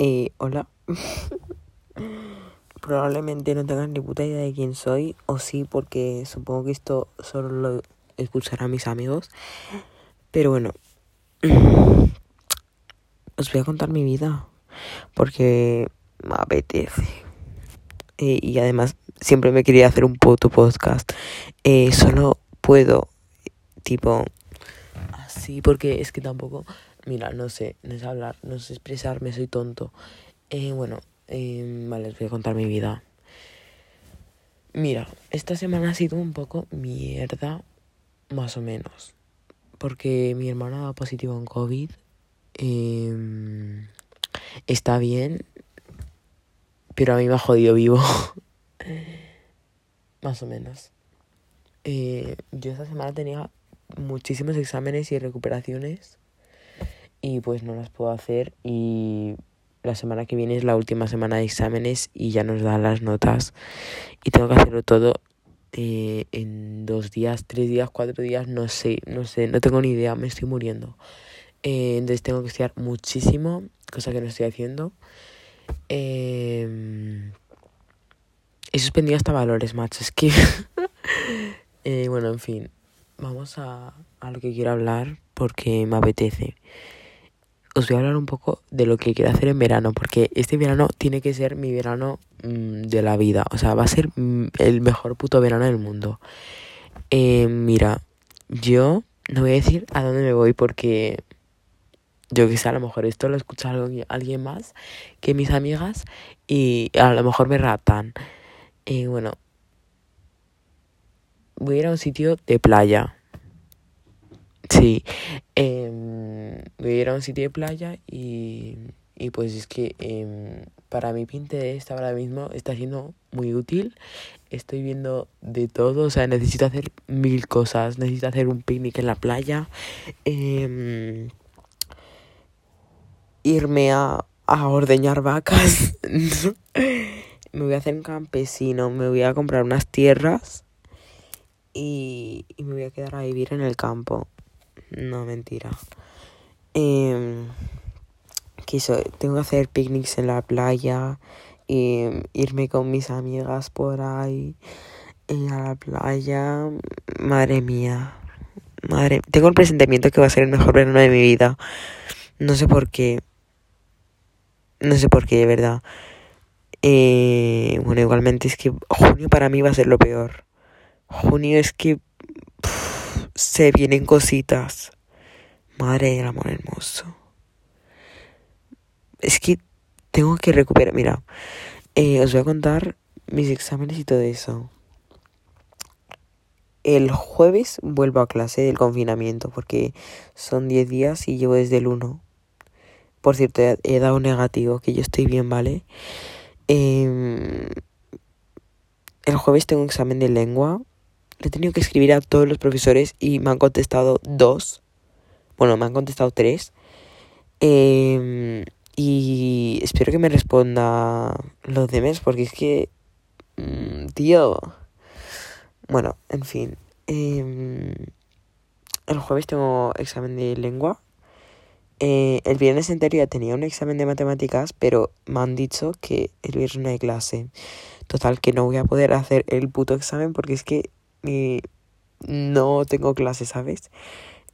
Eh, hola. Probablemente no tengas ni puta idea de quién soy, o sí, porque supongo que esto solo lo escucharán mis amigos. Pero bueno, os voy a contar mi vida, porque me apetece. Eh, y además, siempre me quería hacer un puto podcast. Eh, solo puedo, tipo, así, porque es que tampoco Mira, no sé, no sé hablar, no sé expresarme, soy tonto. Eh, bueno, eh, vale, les voy a contar mi vida. Mira, esta semana ha sido un poco mierda, más o menos. Porque mi hermana dado positivo en COVID. Eh, está bien, pero a mí me ha jodido vivo. más o menos. Eh, yo esta semana tenía muchísimos exámenes y recuperaciones y pues no las puedo hacer y la semana que viene es la última semana de exámenes y ya nos dan las notas y tengo que hacerlo todo eh, en dos días, tres días, cuatro días, no sé, no sé, no tengo ni idea, me estoy muriendo. Eh, entonces tengo que estudiar muchísimo, cosa que no estoy haciendo. He suspendido hasta valores, macho, es que... eh, bueno, en fin, vamos a, a lo que quiero hablar porque me apetece os voy a hablar un poco de lo que quiero hacer en verano, porque este verano tiene que ser mi verano mmm, de la vida, o sea, va a ser mmm, el mejor puto verano del mundo. Eh, mira, yo no voy a decir a dónde me voy porque yo sé, a lo mejor esto lo escucha alguien más que mis amigas y a lo mejor me raptan. Eh, bueno, voy a ir a un sitio de playa. Sí, eh, voy a ir a un sitio de playa y, y pues es que eh, para mi Pinterest ahora mismo está siendo muy útil. Estoy viendo de todo, o sea, necesito hacer mil cosas. Necesito hacer un picnic en la playa, eh, irme a, a ordeñar vacas. me voy a hacer un campesino, me voy a comprar unas tierras y, y me voy a quedar a vivir en el campo. No, mentira. Eh, quiso, tengo que hacer picnics en la playa, eh, irme con mis amigas por ahí, a la playa. Madre mía. Madre, tengo el presentimiento que va a ser el mejor verano de mi vida. No sé por qué. No sé por qué, de verdad. Eh, bueno, igualmente es que junio para mí va a ser lo peor. Junio es que se vienen cositas. Madre del amor hermoso. Es que tengo que recuperar. Mira, eh, os voy a contar mis exámenes y todo eso. El jueves vuelvo a clase del confinamiento porque son 10 días y llevo desde el 1. Por cierto, he dado negativo, que yo estoy bien, ¿vale? Eh, el jueves tengo un examen de lengua le he tenido que escribir a todos los profesores y me han contestado dos. Bueno, me han contestado tres. Eh, y espero que me responda los demás porque es que... Mmm, tío. Bueno, en fin. Eh, el jueves tengo examen de lengua. Eh, el viernes anterior tenía un examen de matemáticas, pero me han dicho que el viernes no hay clase. Total, que no voy a poder hacer el puto examen porque es que y no tengo clase, ¿sabes?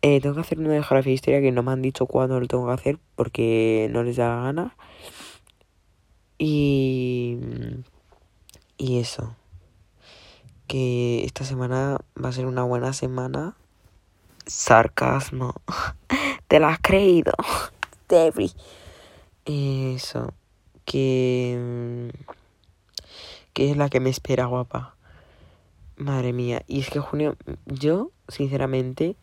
Eh, tengo que hacer una de geografía e historia que no me han dicho cuándo lo tengo que hacer porque no les da la gana. Y. Y eso. Que esta semana va a ser una buena semana. Sarcasmo. Te lo has creído. Debbie. Eso. Que. Que es la que me espera, guapa. Madre mía, y es que junio, yo sinceramente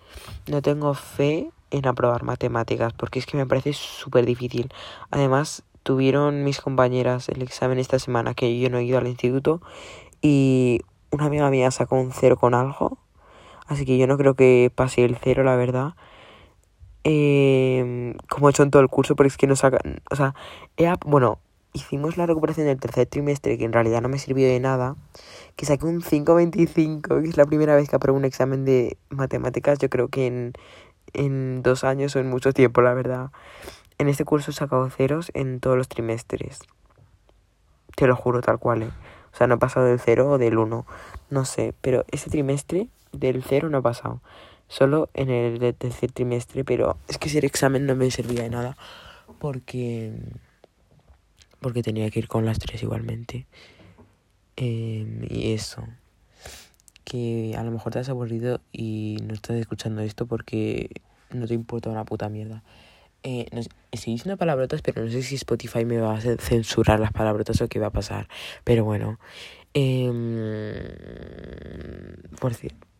no tengo fe en aprobar matemáticas porque es que me parece súper difícil. Además, tuvieron mis compañeras el examen esta semana que yo no he ido al instituto y una amiga mía sacó un cero con algo, así que yo no creo que pase el cero, la verdad. Eh, como he hecho en todo el curso, pero es que no sacan, o sea, he, bueno, hicimos la recuperación del tercer trimestre, que en realidad no me sirvió de nada, que saqué un 5.25, que es la primera vez que apruebo un examen de matemáticas, yo creo que en, en dos años o en mucho tiempo, la verdad. En este curso he sacado ceros en todos los trimestres. Te lo juro tal cual, ¿eh? O sea, no he pasado del cero o del uno. No sé, pero ese trimestre del cero no ha pasado. Solo en el tercer trimestre, pero es que ese examen no me servía de nada. Porque... Porque tenía que ir con las tres igualmente. Em, y eso. Que a lo mejor te has aburrido y no estás escuchando esto porque no te importa una puta mierda. Eh, no, estoy diciendo palabrotas, pero no sé si Spotify me va a censurar las palabrotas o qué va a pasar. Pero bueno. Eh, por cierto.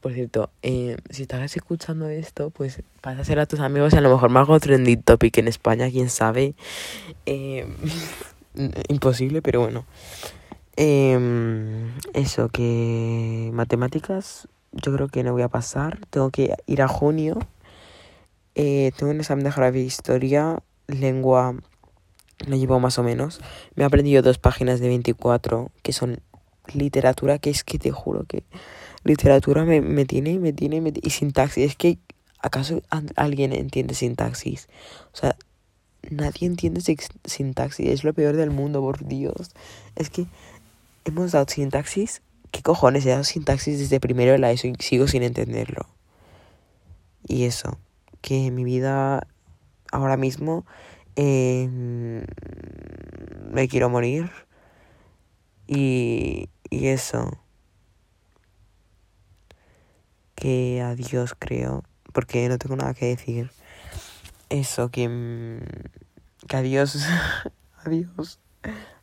Por cierto, eh, si estás escuchando esto, pues pásaselo a tus amigos. A lo mejor me hago trending topic en España, quién sabe. Eh, imposible, pero bueno. Eh, eso, que matemáticas yo creo que no voy a pasar. Tengo que ir a junio. Eh, tengo un examen de geografía e historia, lengua, lo llevo más o menos. Me he aprendido dos páginas de 24 que son literatura, que es que te juro que literatura me, me tiene, me tiene, me, y sintaxis. Es que, ¿acaso alguien entiende sintaxis? O sea, nadie entiende sintaxis. Es lo peor del mundo, por Dios. Es que hemos dado sintaxis. ¿Qué cojones? He dado sintaxis desde primero de la ESO y sigo sin entenderlo. Y eso que mi vida ahora mismo eh, me quiero morir y, y eso que adiós creo porque no tengo nada que decir. Eso que que adiós adiós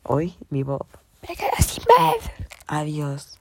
hoy mi voz me queda sin ver. Adiós